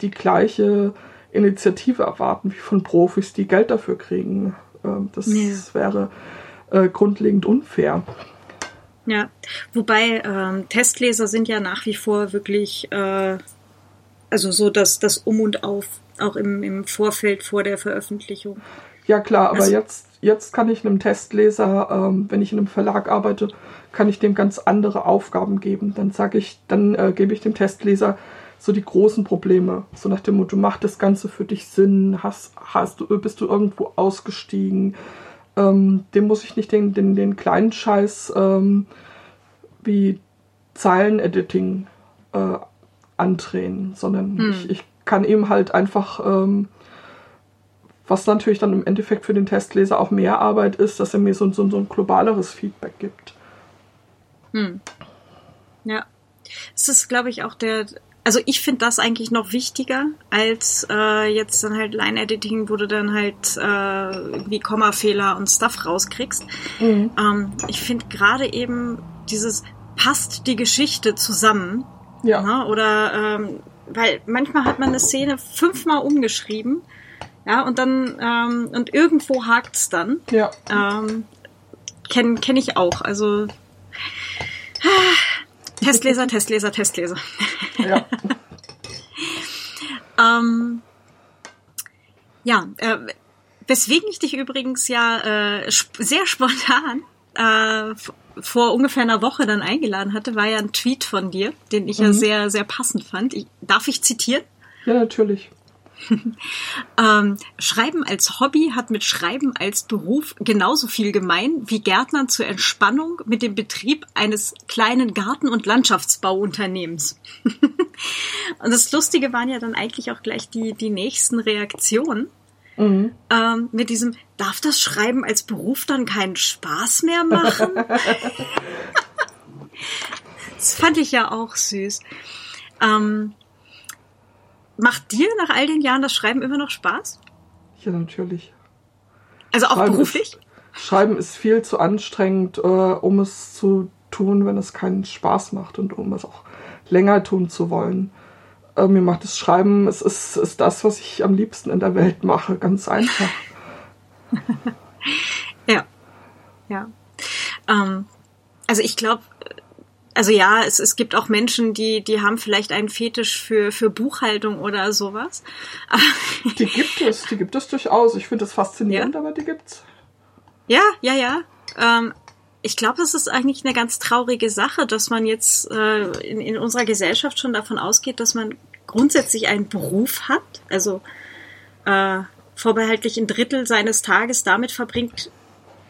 die gleiche Initiative erwarten wie von Profis, die Geld dafür kriegen. Äh, das ja. wäre äh, grundlegend unfair. Ja, wobei ähm, Testleser sind ja nach wie vor wirklich, äh, also so dass das Um und Auf, auch im, im Vorfeld vor der Veröffentlichung. Ja klar, aber also, jetzt jetzt kann ich einem Testleser, ähm, wenn ich in einem Verlag arbeite, kann ich dem ganz andere Aufgaben geben. Dann sage ich, dann äh, gebe ich dem Testleser so die großen Probleme, so nach dem Motto, macht das Ganze für dich Sinn? Hast, hast du, bist du irgendwo ausgestiegen? Ähm, dem muss ich nicht den, den, den kleinen Scheiß ähm, wie Zeilenediting äh, andrehen, sondern hm. ich, ich kann ihm halt einfach ähm, was natürlich dann im Endeffekt für den Testleser auch mehr Arbeit ist, dass er mir so, so, so ein globaleres Feedback gibt. Hm. Ja. Es ist, glaube ich, auch der, also ich finde das eigentlich noch wichtiger als äh, jetzt dann halt Line-Editing, wo du dann halt äh, irgendwie Kommafehler und Stuff rauskriegst. Mhm. Ähm, ich finde gerade eben dieses passt die Geschichte zusammen. Ja. Ne? Oder ähm, weil manchmal hat man eine Szene fünfmal umgeschrieben ja, und dann, ähm, und irgendwo hakt's dann. Ja. Ähm, Kenne kenn ich auch. Also [SIGHS] Testleser, Testleser, Testleser. Ja. [LAUGHS] ähm, ja, äh, weswegen ich dich übrigens ja äh, sp sehr spontan äh, vor ungefähr einer Woche dann eingeladen hatte, war ja ein Tweet von dir, den ich mhm. ja sehr, sehr passend fand. Ich, darf ich zitieren? Ja, natürlich. [LAUGHS] ähm, Schreiben als Hobby hat mit Schreiben als Beruf genauso viel gemein wie Gärtnern zur Entspannung mit dem Betrieb eines kleinen Garten- und Landschaftsbauunternehmens. [LAUGHS] und das Lustige waren ja dann eigentlich auch gleich die, die nächsten Reaktionen. Mhm. Ähm, mit diesem, darf das Schreiben als Beruf dann keinen Spaß mehr machen? [LAUGHS] das fand ich ja auch süß. Ähm, Macht dir nach all den Jahren das Schreiben immer noch Spaß? Ja, natürlich. Also auch Schreiben beruflich? Ist, Schreiben ist viel zu anstrengend, äh, um es zu tun, wenn es keinen Spaß macht und um es auch länger tun zu wollen. Äh, mir macht das Schreiben, es ist, ist das, was ich am liebsten in der Welt mache, ganz einfach. [LAUGHS] [LAUGHS] ja, ja. Ähm, also ich glaube, also ja, es, es gibt auch Menschen, die, die haben vielleicht einen Fetisch für, für Buchhaltung oder sowas. [LAUGHS] die gibt es, die gibt es durchaus. Ich finde das faszinierend, ja. aber die gibt's. Ja, ja, ja. Ähm, ich glaube, das ist eigentlich eine ganz traurige Sache, dass man jetzt äh, in, in unserer Gesellschaft schon davon ausgeht, dass man grundsätzlich einen Beruf hat, also äh, vorbehaltlich ein Drittel seines Tages damit verbringt,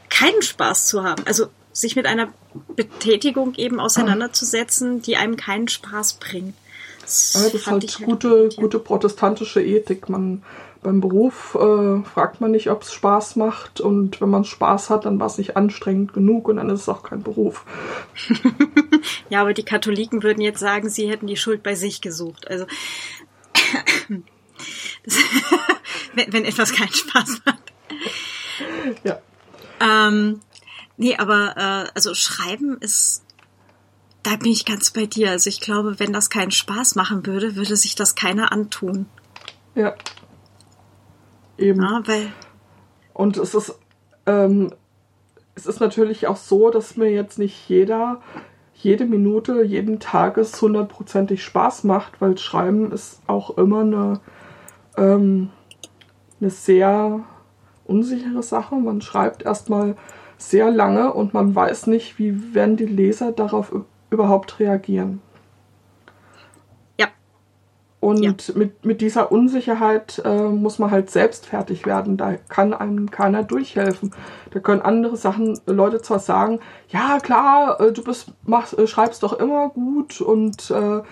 keinen Spaß zu haben. Also sich mit einer Betätigung eben auseinanderzusetzen, die einem keinen Spaß bringt. Das, ja, das ist halt gute, gute protestantische Ethik. Man beim Beruf äh, fragt man nicht, ob es Spaß macht und wenn man Spaß hat, dann war es nicht anstrengend genug und dann ist es auch kein Beruf. [LAUGHS] ja, aber die Katholiken würden jetzt sagen, sie hätten die Schuld bei sich gesucht. Also [LAUGHS] das, [LAUGHS] wenn, wenn etwas keinen Spaß macht. Ja. Ähm, nee, aber äh, also Schreiben ist, da bin ich ganz bei dir. Also ich glaube, wenn das keinen Spaß machen würde, würde sich das keiner antun. Ja. Eben. Ja, weil Und es ist, ähm, es ist natürlich auch so, dass mir jetzt nicht jeder, jede Minute, jeden Tag es hundertprozentig Spaß macht, weil Schreiben ist auch immer eine, ähm, eine sehr unsichere Sache. Man schreibt erstmal sehr lange und man weiß nicht, wie werden die Leser darauf überhaupt reagieren. ja, Und Ja. mit, mit dieser Unsicherheit äh, muss man halt selbst fertig werden. Da kann einem keiner durchhelfen. Da können andere Sachen Leute zwar sagen, ja klar, äh, du bist, machst, äh, schreibst doch immer gut und äh,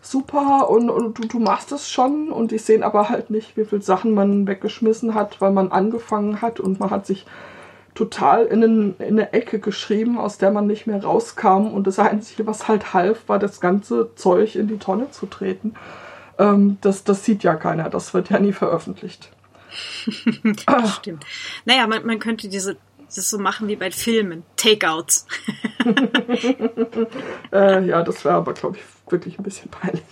super und, und du, du machst es schon. Und die sehen aber halt nicht, wie viele Sachen man weggeschmissen hat, weil man angefangen hat und man hat sich total in, einen, in eine Ecke geschrieben, aus der man nicht mehr rauskam. Und das Einzige, was halt half, war das ganze Zeug in die Tonne zu treten. Ähm, das, das sieht ja keiner, das wird ja nie veröffentlicht. [LAUGHS] das stimmt. Naja, man, man könnte diese das so machen wie bei Filmen. Takeouts. [LAUGHS] Äh, ja, das wäre aber, glaube ich, wirklich ein bisschen peinlich.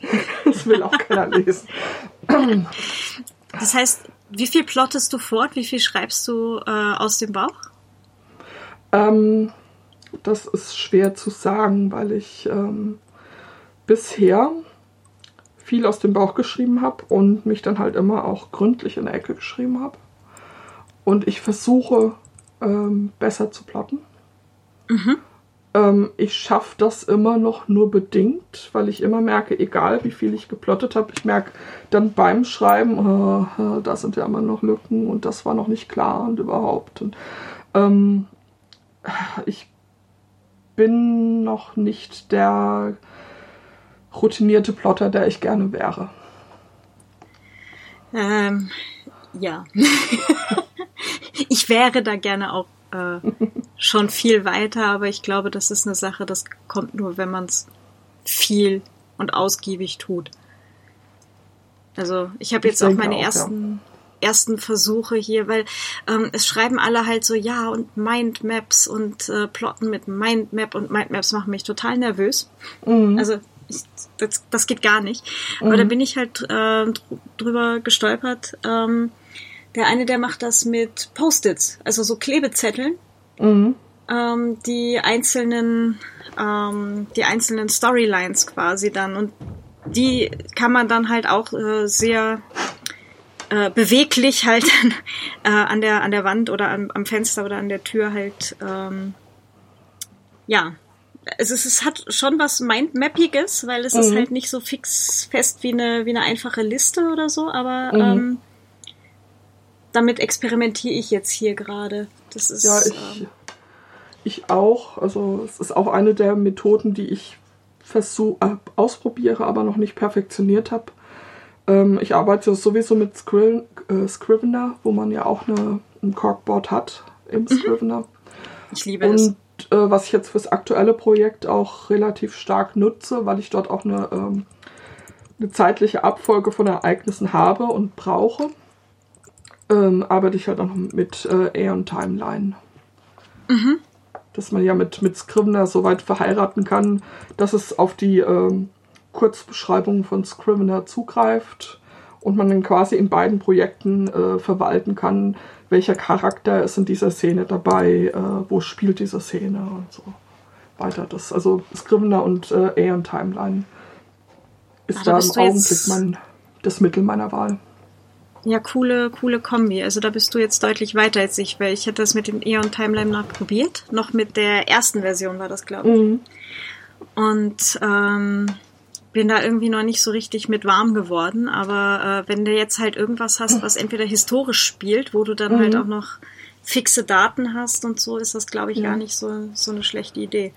[LAUGHS] Das will auch keiner lesen. Das heißt, wie viel plottest du fort? Wie viel schreibst du äh, aus dem Bauch? Ähm, das ist schwer zu sagen, weil ich ähm, bisher viel aus dem Bauch geschrieben habe und mich dann halt immer auch gründlich in der Ecke geschrieben habe. Und ich versuche ähm, besser zu plotten. Ähm, ich schaffe das immer noch nur bedingt, weil ich immer merke, egal wie viel ich geplottet habe, ich merke dann beim Schreiben, äh, äh, da sind ja immer noch Lücken und das war noch nicht klar und überhaupt. Und, ähm, ich bin noch nicht der routinierte Plotter, der ich gerne wäre. Ähm, ja. [LAUGHS] ich wäre da gerne auch äh, schon viel weiter, aber ich glaube, das ist eine Sache, das kommt nur, wenn man es viel und ausgiebig tut. Also ich habe Ich jetzt auch meine auch, ja. ersten ersten Versuche hier, weil ähm, es schreiben alle halt so ja und Mindmaps und äh, plotten mit Mindmap und Mindmaps machen mich total nervös. Also ich, das, das geht gar nicht. Aber da bin ich halt äh, dr- drüber gestolpert. Ähm, der eine, der macht das mit Post-its, also so Klebezetteln, Mhm. ähm, die einzelnen, ähm, die einzelnen Storylines quasi dann und die kann man dann halt auch äh, sehr äh, beweglich halt [LAUGHS] äh, an der an der Wand oder am, am Fenster oder an der Tür halt ähm, ja es, ist, es hat schon was Mindmappiges, weil es ist Mhm. halt nicht so fix fest wie eine wie eine einfache Liste oder so, aber Mhm. ähm, damit experimentiere ich jetzt hier gerade. Das ist Ja, ähm, ich, ich auch. Also es ist auch eine der Methoden, die ich versuch, äh, ausprobiere, aber noch nicht perfektioniert habe. Ähm, ich arbeite sowieso mit Scriven, äh, Scrivener, wo man ja auch eine, ein Corkboard hat im Scrivener. ich liebe es. Und äh, was ich jetzt fürs aktuelle Projekt auch relativ stark nutze, weil ich dort auch eine, ähm, eine zeitliche Abfolge von Ereignissen habe und brauche, ähm, arbeite ich halt auch noch mit äh, Aeon Timeline. Dass man ja mit, mit Scrivener so weit verheiraten kann, dass es auf die ähm, Kurzbeschreibungen von Scrivener zugreift und man dann quasi in beiden Projekten äh, verwalten kann, welcher Charakter ist in dieser Szene dabei, äh, wo spielt diese Szene und so weiter. Das, also Scrivener und äh, Aeon Timeline ist Ah, da im Augenblick mein, das Mittel meiner Wahl. Ja, coole, coole Kombi. Also da bist du jetzt deutlich weiter als ich, weil ich hätte das mit dem Eon Timeline noch probiert. Noch mit der ersten Version war das, glaube ich. Mhm. Und ähm, bin da irgendwie noch nicht so richtig mit warm geworden. Aber äh, wenn du jetzt halt irgendwas hast, was entweder historisch spielt, wo du dann Mhm. halt auch noch fixe Daten hast und so, ist das, glaube ich, Ja. gar nicht so, so eine schlechte Idee.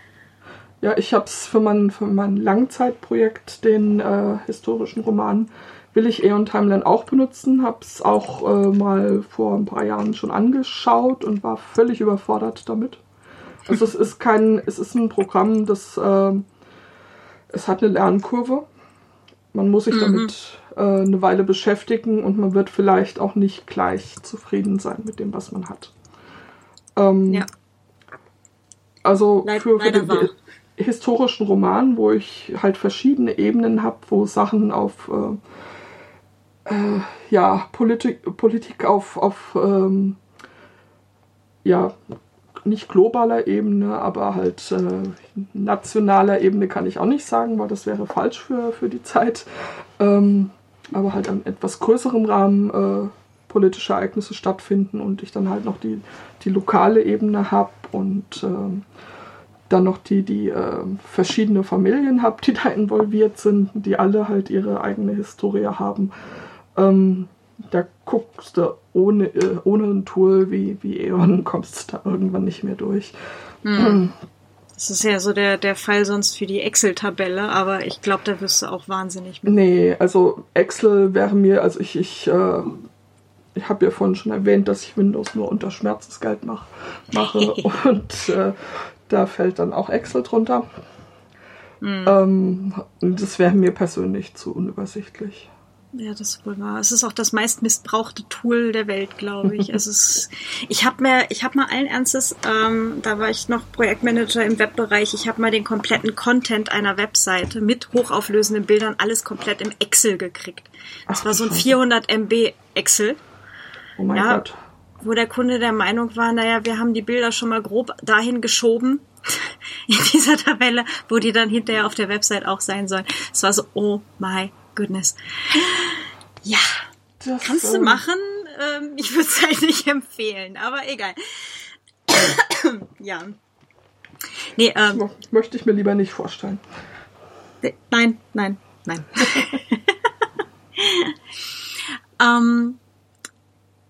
Ja, ich habe es für mein, für mein Langzeitprojekt, den äh, historischen Roman, will ich Eon Timeline auch benutzen. Habe es auch äh, mal vor ein paar Jahren schon angeschaut und war völlig überfordert damit. Also es ist kein, es ist ein Programm, das äh, es hat eine Lernkurve. Man muss sich damit äh, eine Weile beschäftigen und man wird vielleicht auch nicht gleich zufrieden sein mit dem, was man hat. Ähm, ja. Also Leid, für, für den wahr. historischen Roman, wo ich halt verschiedene Ebenen habe, wo Sachen auf äh, äh, ja, Politik, Politik auf, auf ähm, ja, nicht globaler Ebene, aber halt äh, nationaler Ebene kann ich auch nicht sagen, weil das wäre falsch für, für die Zeit. Ähm, aber halt an etwas größerem Rahmen äh, politische Ereignisse stattfinden und ich dann halt noch die, die lokale Ebene habe und äh, dann noch die, die äh, verschiedene Familien habe, die da involviert sind, die alle halt ihre eigene Historie haben. Ähm, da guckst du ohne, äh, ohne ein Tool wie, wie Eon, [LAUGHS] kommst du da irgendwann nicht mehr durch. Hm. Das ist ja so der, der Fall sonst für die Excel-Tabelle, aber ich glaube, da wirst du auch wahnsinnig mit. Nee, also Excel wäre mir, also ich, ich, äh, ich habe ja vorhin schon erwähnt, dass ich Windows nur unter Schmerzensgeld mach, mache [LAUGHS] und äh, da fällt dann auch Excel drunter. Mhm. Ähm, das wäre mir persönlich zu unübersichtlich. Ja, das ist wohl wahr. Es ist auch das meist missbrauchte Tool der Welt, glaube ich. es ist, [LAUGHS] ich habe mir, ich habe mal allen Ernstes, ähm, da war ich noch Projektmanager im Webbereich. Ich habe mal den kompletten Content einer Webseite mit hochauflösenden Bildern alles komplett im Excel gekriegt. Das Ach, war so ein 400 MB Excel. Oh mein ja, Gott. Wo der Kunde der Meinung war, naja, wir haben die Bilder schon mal grob dahin geschoben [LAUGHS] in dieser Tabelle, wo die dann hinterher auf der Website auch sein sollen. Es war so, oh my goodness. Ja, das, kannst du ähm, machen. Ähm, ich würde es halt nicht [LAUGHS] empfehlen, aber egal. [COUGHS] ja. Nee, ähm, möchte ich mir lieber nicht vorstellen. Nein, nein, nein. [LAUGHS] ähm,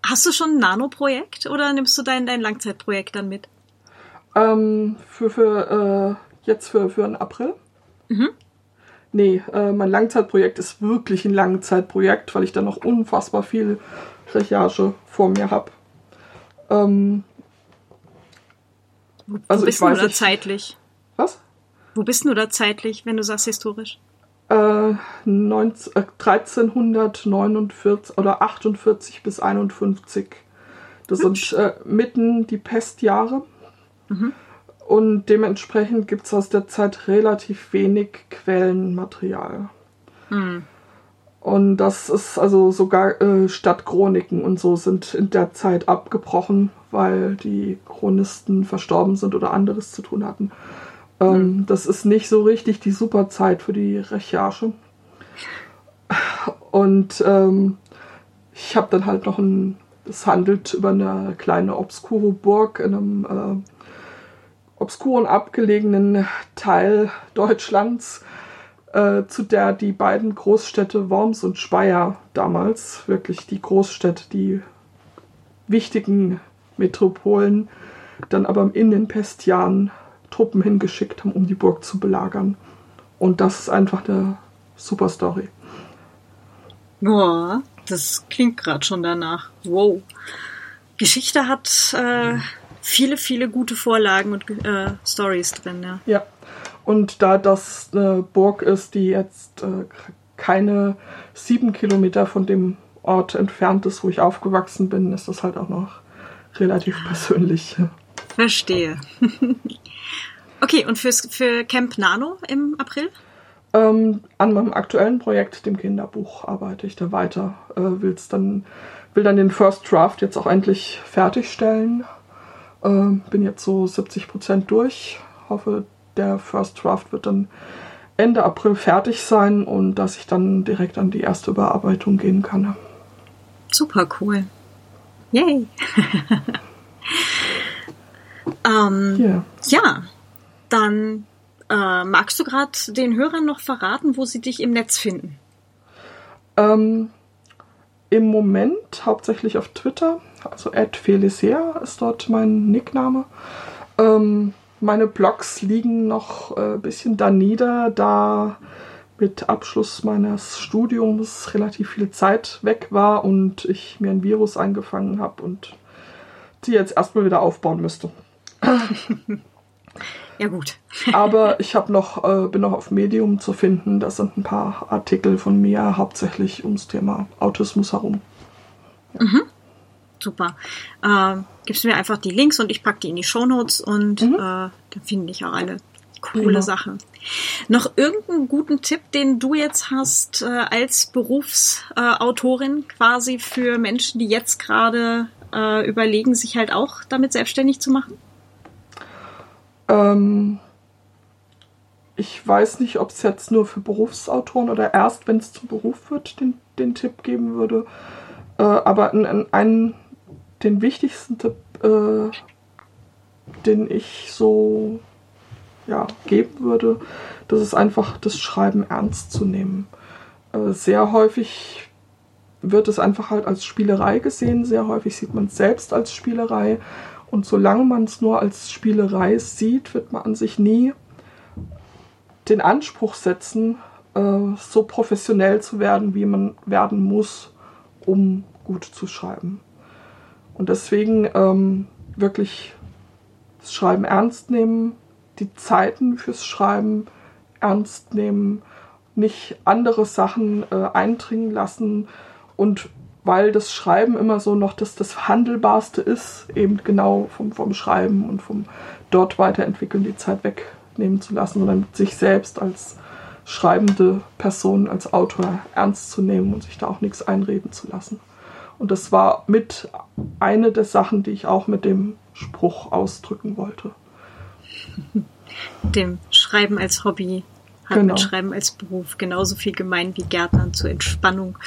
hast du schon ein Nano-Projekt oder nimmst du dein, dein Langzeitprojekt dann mit? Ähm, für, für äh, jetzt für, für den April. Mhm. Nee, äh, mein Langzeitprojekt ist wirklich ein Langzeitprojekt, weil ich da noch unfassbar viel Recherche vor mir habe. Ähm, Wo also bist du da zeitlich? Was? Wo bist du da zeitlich, wenn du sagst historisch? Äh, 19, äh, 1349 oder 48 bis 51. Das Hübsch. sind äh, mitten die Pestjahre. Mhm. Und dementsprechend gibt es aus der Zeit relativ wenig Quellenmaterial. Mhm. Und das ist also sogar äh, Stadtchroniken und so sind in der Zeit abgebrochen, weil die Chronisten verstorben sind oder anderes zu tun hatten. Ähm, mhm. Das ist nicht so richtig die super Zeit für die Recherche. Und ähm, ich habe dann halt noch ein, es handelt über eine kleine obskure Burg in einem äh, obskuren abgelegenen Teil Deutschlands, äh, zu der die beiden Großstädte Worms und Speyer damals, wirklich die Großstädte, die wichtigen Metropolen, dann aber in den Pestjahren Truppen hingeschickt haben, um die Burg zu belagern. Und das ist einfach eine super Story. Boah, das klingt gerade schon danach. Wow. Geschichte hat äh, viele, viele gute Vorlagen und äh, Stories drin, ja. Ja. Und da das eine Burg ist, die jetzt äh, keine sieben Kilometer von dem Ort entfernt ist, wo ich aufgewachsen bin, ist das halt auch noch relativ persönlich. Verstehe. [LAUGHS] okay, und fürs, für Camp Nano im April? Ähm, an meinem aktuellen Projekt, dem Kinderbuch, arbeite ich da weiter. Äh, will's dann, will dann den First Draft jetzt auch endlich fertigstellen äh, bin jetzt so 70 Prozent durch. Hoffe, der First Draft wird dann Ende April fertig sein und dass ich dann direkt an die erste Überarbeitung gehen kann. Super cool. Yay! [LAUGHS] ähm, yeah. Ja, dann äh, magst du gerade den Hörern noch verraten, wo sie dich im Netz finden? Ähm, Im Moment hauptsächlich auf Twitter also Ed Felicea ist dort mein Nickname. Ähm, meine Blogs liegen noch ein äh, bisschen da nieder, da mit Abschluss meines Studiums relativ viel Zeit weg war und ich mir ein Virus eingefangen habe und die jetzt erstmal wieder aufbauen müsste. [LAUGHS] Ja gut. [LAUGHS] Aber ich habe noch, äh, bin noch auf Medium zu finden. Das sind ein paar Artikel von mir, hauptsächlich ums Thema Autismus herum. Ja. Mhm. Super. Äh, gibst mir einfach die Links und ich packe die in die Shownotes und mhm. äh, dann finde ich auch alle coole Prima. Sachen. Noch irgendeinen guten Tipp, den du jetzt hast äh, als Berufsautorin äh, quasi für Menschen, die jetzt gerade äh, überlegen, sich halt auch damit selbstständig zu machen? Ähm, ich weiß nicht, ob es jetzt nur für Berufsautoren oder erst, wenn es zum Beruf wird, den, den Tipp geben würde. Äh, aber einen, den wichtigsten Tipp, äh, den ich so ja, geben würde, das ist einfach das Schreiben ernst zu nehmen. Äh, sehr häufig wird es einfach halt als Spielerei gesehen, sehr häufig sieht man es selbst als Spielerei und solange man es nur als Spielerei sieht, wird man an sich nie den Anspruch setzen, äh, so professionell zu werden, wie man werden muss, um gut zu schreiben. Und deswegen ähm, wirklich das Schreiben ernst nehmen, die Zeiten fürs Schreiben ernst nehmen, nicht andere Sachen äh, eindringen lassen und weil das Schreiben immer so noch das, das Handelbarste ist, eben genau vom, vom Schreiben und vom dort weiterentwickeln die Zeit wegnehmen zu lassen, sondern sich selbst als schreibende Person, als Autor ernst zu nehmen und sich da auch nichts einreden zu lassen. Und das war mit eine der Sachen, die ich auch mit dem Spruch ausdrücken wollte. Dem Schreiben als Hobby hat genau. mit Schreiben als Beruf genauso viel gemein wie Gärtnern zur Entspannung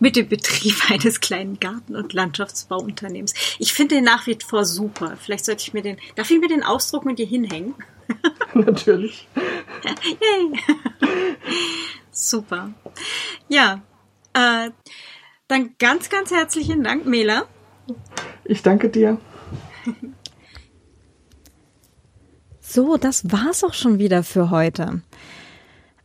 mit dem Betrieb [LAUGHS] eines kleinen Garten- und Landschaftsbauunternehmens. Ich finde den nach wie vor super. Vielleicht sollte ich mir den, darf ich mir den Ausdruck mit dir hinhängen? [LAUGHS] [LAUGHS] Natürlich. Yay. super. Ja, äh, dann ganz, ganz herzlichen Dank, Mela. Ich danke dir. So, das war's auch schon wieder für heute.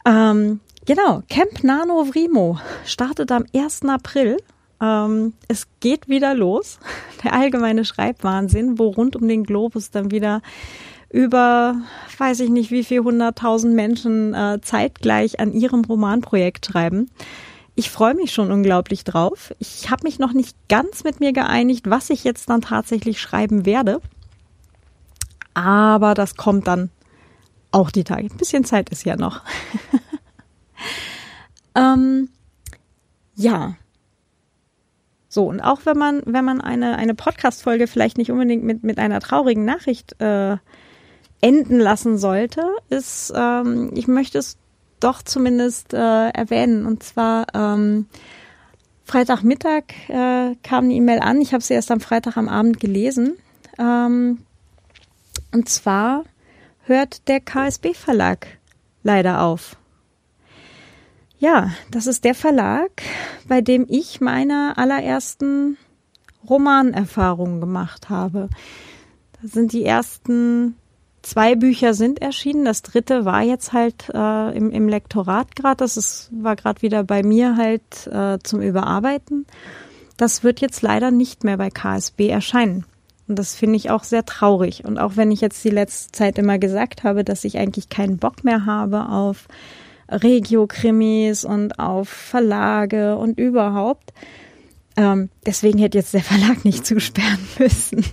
Ähm, genau, Camp Nano Vrimo startet am 1. April. Ähm, es geht wieder los. [LAUGHS] Der allgemeine Schreibwahnsinn, wo rund um den Globus dann wieder über, weiß ich nicht, wie viel hunderttausend Menschen äh, zeitgleich an ihrem Romanprojekt schreiben. Ich freue mich schon unglaublich drauf. Ich habe mich noch nicht ganz mit mir geeinigt, was ich jetzt dann tatsächlich schreiben werde. Aber das kommt dann auch die Tage. Ein bisschen Zeit ist ja noch. [LAUGHS] ähm, ja. So, und auch wenn man, wenn man eine, eine Podcast-Folge vielleicht nicht unbedingt mit, mit einer traurigen Nachricht äh, enden lassen sollte, ist, ähm, ich möchte es doch zumindest äh, erwähnen. Und zwar ähm, Freitagmittag äh, kam eine E-Mail an. Ich habe sie erst am Freitag am Abend gelesen. Ähm, und zwar hört der KSB Verlag leider auf. Ja, das ist der Verlag, bei dem ich meine allerersten Romanerfahrungen gemacht habe. Da sind die ersten zwei Bücher sind erschienen. Das dritte war jetzt halt äh, im, im Lektorat gerade. Das ist, war gerade wieder bei mir halt äh, zum Überarbeiten. Das wird jetzt leider nicht mehr bei KSB erscheinen. Und das finde ich auch sehr traurig. Und auch wenn ich jetzt die letzte Zeit immer gesagt habe, dass ich eigentlich keinen Bock mehr habe auf Regio-Krimis und auf Verlage und überhaupt. Ähm, deswegen hätte jetzt der Verlag nicht [LAUGHS] zusperren müssen.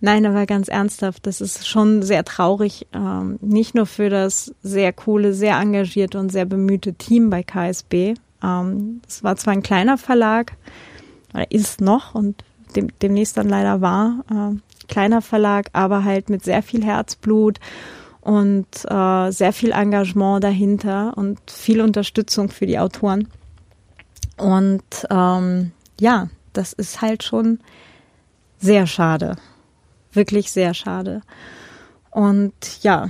Nein, aber ganz ernsthaft, das ist schon sehr traurig, ähm, nicht nur für das sehr coole, sehr engagierte und sehr bemühte Team bei KSB. Ähm, es war zwar ein kleiner Verlag, oder ist noch und dem, demnächst dann leider war. Äh, kleiner Verlag, aber halt mit sehr viel Herzblut und äh, sehr viel Engagement dahinter und viel Unterstützung für die Autoren. Und ähm, ja, das ist halt schon sehr schade. Wirklich sehr schade. Und ja,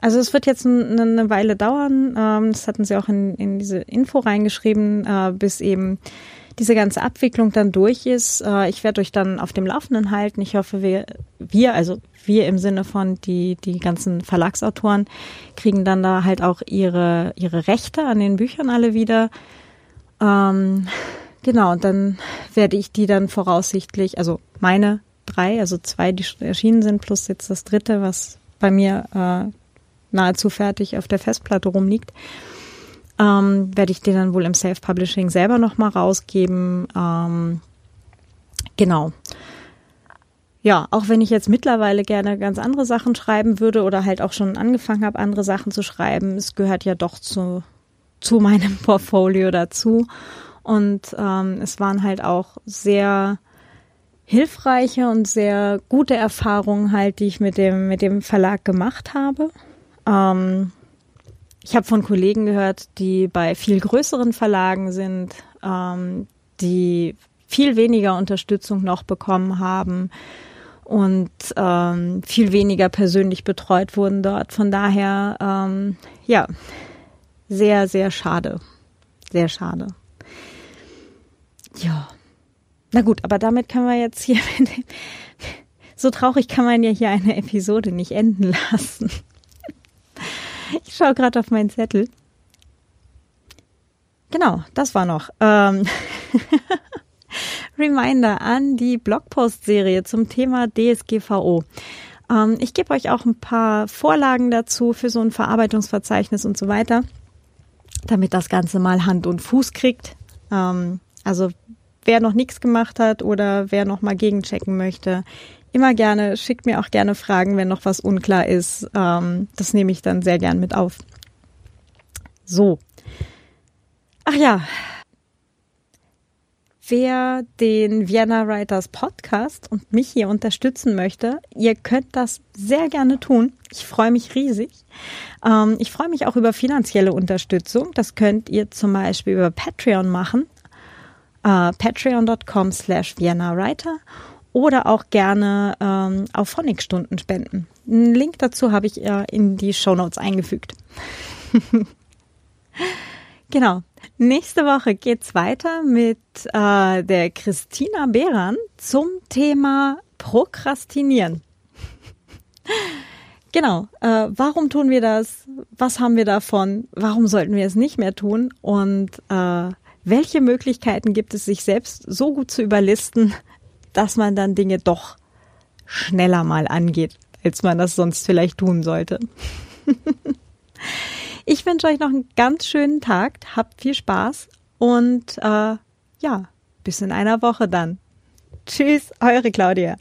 also es wird jetzt eine Weile dauern, ähm, das hatten sie auch in, in diese Info reingeschrieben, äh, bis eben diese ganze Abwicklung dann durch ist. Äh, ich werde euch dann auf dem Laufenden halten. Ich hoffe, wir, wir, also wir im Sinne von die, die ganzen Verlagsautoren kriegen dann da halt auch ihre, ihre Rechte an den Büchern alle wieder. Ähm, genau, und dann werde ich die dann voraussichtlich, also meine drei, also zwei, die erschienen sind, plus jetzt das dritte, was bei mir äh, nahezu fertig auf der Festplatte rumliegt, ähm, werde ich den dann wohl im Self-Publishing selber nochmal rausgeben. Ähm, genau. Ja, auch wenn ich jetzt mittlerweile gerne ganz andere Sachen schreiben würde oder halt auch schon angefangen habe, andere Sachen zu schreiben, es gehört ja doch zu, zu meinem [LAUGHS] Portfolio dazu. Und ähm, es waren halt auch sehr hilfreiche und sehr gute Erfahrungen halt, die ich mit dem, mit dem Verlag gemacht habe. Ähm, ich habe von Kollegen gehört, die bei viel größeren Verlagen sind, ähm, die viel weniger Unterstützung noch bekommen haben und ähm, viel weniger persönlich betreut wurden dort. Von daher, ähm, ja, sehr, sehr schade. Sehr schade. Ja. Na gut, aber damit können wir jetzt hier, so traurig kann man ja hier eine Episode nicht enden lassen. Ich schaue gerade auf meinen Zettel. Genau, das war noch. Ähm [LAUGHS] Reminder an die Blogpost-Serie zum Thema DSGVO. Ähm, ich gebe euch auch ein paar Vorlagen dazu für so ein Verarbeitungsverzeichnis und so weiter, damit das Ganze mal Hand und Fuß kriegt. Ähm, also wer noch nichts gemacht hat oder wer noch mal gegenchecken möchte, immer gerne, schickt mir auch gerne Fragen, wenn noch was unklar ist. Ähm, das nehme ich dann sehr gern mit auf. So. Ach ja. Wer den Vienna Writers Podcast und mich hier unterstützen möchte, ihr könnt das sehr gerne tun. Ich freue mich riesig. Ähm, ich freue mich auch über finanzielle Unterstützung. Das könnt ihr zum Beispiel über Patreon machen äh, patreon.com slash viennawriter oder auch gerne ähm, auf Phonic-Stunden spenden. Einen Link dazu habe ich äh, in die Show Notes eingefügt. [LAUGHS] genau. Nächste Woche geht's weiter mit äh, der Christina Behran zum Thema Prokrastinieren. [LAUGHS] genau. Äh, warum tun wir das? Was haben wir davon? Warum sollten wir es nicht mehr tun? Und äh, welche Möglichkeiten gibt es, sich selbst so gut zu überlisten, dass man dann Dinge doch schneller mal angeht, als man das sonst vielleicht tun sollte. [LAUGHS] ich wünsche euch noch einen ganz schönen Tag, habt viel Spaß und äh, ja, bis in einer Woche dann. Tschüss, eure Claudia.